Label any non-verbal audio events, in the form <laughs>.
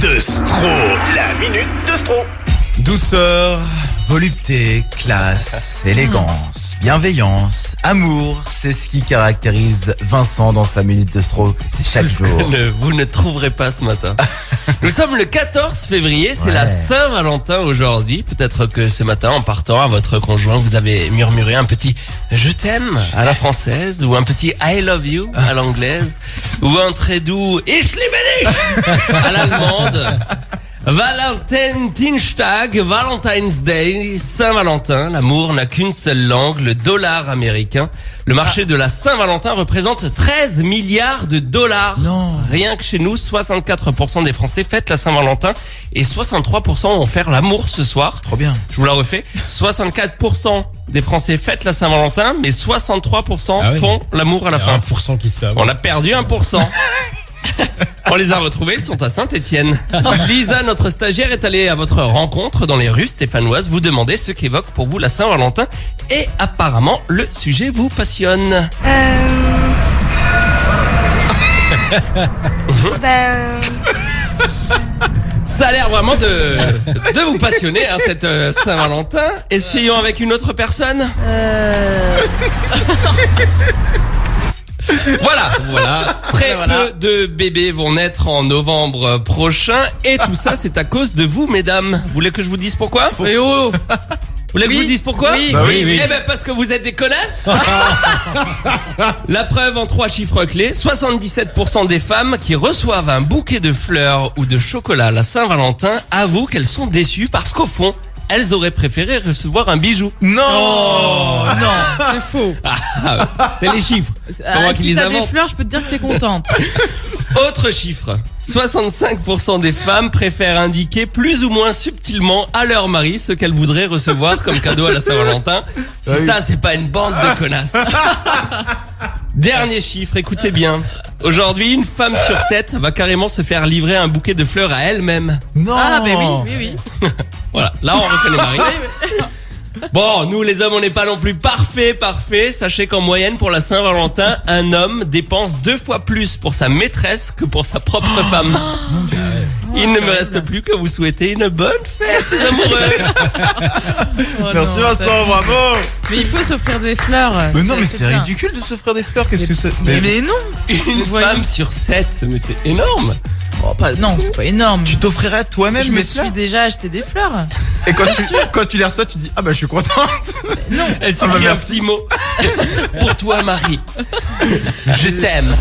de Stro. La minute de Stro. Douceur, volupté, classe, <laughs> élégance, bienveillance, amour, c'est ce qui caractérise Vincent dans sa minute de stro chaque jour. ne- vous ne trouverez pas ce matin. <laughs> Nous sommes le 14 février, c'est Ouais. la Saint-Valentin aujourd'hui. Peut-être que ce matin, en partant à votre conjoint, vous avez murmuré un petit je t'aime à la française ou un petit I love you à l'anglaise <laughs> ou un très doux Ich liebe dich à l'allemande. Valentinstag, Valentine's Day, Saint-Valentin, l'amour n'a qu'une seule langue, le dollar américain. Le marché de la Saint-Valentin représente 13 milliards de dollars. Non. Rien que chez nous, 64% des Français fêtent la Saint-Valentin et 63% vont faire l'amour ce soir. Trop bien. Je vous la refais. 64% des Français fêtent la Saint-Valentin, mais 63% Ah oui. font l'amour à la fin. 1% qui se fait avoir. On a perdu 1%. <laughs> <laughs> On les a retrouvés, ils sont à Saint-Étienne. <laughs> Lisa, notre stagiaire, est allée à votre rencontre dans les rues stéphanoises. Vous demandez ce qu'évoque pour vous la Saint-Valentin. Et apparemment, le sujet vous passionne. <laughs> Ben, Ça a l'air vraiment de, de vous passionner, hein, cette euh, Saint-Valentin. Essayons avec une autre personne. euh, Voilà, voilà. Très Voilà. peu de bébés vont naître en novembre prochain. Et tout ça, c'est à cause de vous, mesdames. Vous voulez que je vous dise pourquoi eh oh, Vous voulez que je vous dise pourquoi Oui. Bah oui, oui. Eh ben parce que vous êtes des connasses <laughs> La preuve en trois chiffres clés 77% des femmes qui reçoivent un bouquet de fleurs ou de chocolat à la Saint-Valentin avouent qu'elles sont déçues parce qu'au fond, elles auraient préféré recevoir un bijou. Non Oh, non, <laughs> c'est faux. Ah, c'est les chiffres. Ah, moi qui si les t'as des fleurs, je peux te dire que t'es contente. <laughs> Autre chiffre. 65% des femmes préfèrent indiquer plus ou moins subtilement à leur mari ce qu'elles voudraient recevoir comme cadeau à la Saint-Valentin. <laughs> Si Ah oui. ça, c'est pas une bande de connasses. Dernier chiffre, écoutez bien. Aujourd'hui, une femme sur sept va carrément se faire livrer un bouquet de fleurs à elle-même. Non Ah, ben oui, oui, oui. <laughs> Voilà, là on reconnaît Marie. Bon, nous les hommes, on n'est pas non plus parfaits, parfaits. Sachez qu'en moyenne, pour la Saint-Valentin, un homme dépense deux fois plus pour sa maîtresse que pour sa propre femme. Il ne me reste plus que vous souhaiter une bonne fête, les amoureux. <laughs> Oh Merci non, Vincent, bravo Mais il faut s'offrir des fleurs. Mais non, mais c'est ridicule de s'offrir des fleurs, qu'est-ce que c'est Mais, mais non. Une voyez. femme sur sept, mais c'est énorme. Oh, pas, non, c'est pas énorme. Tu t'offrirais toi-même je me suis déjà acheté des fleurs. Et quand tu, quand tu les reçois, tu dis Ah bah je suis contente Non. Elle Ah bah s'écrit un merci. petit mot. <laughs> Pour toi, Marie. Je t'aime.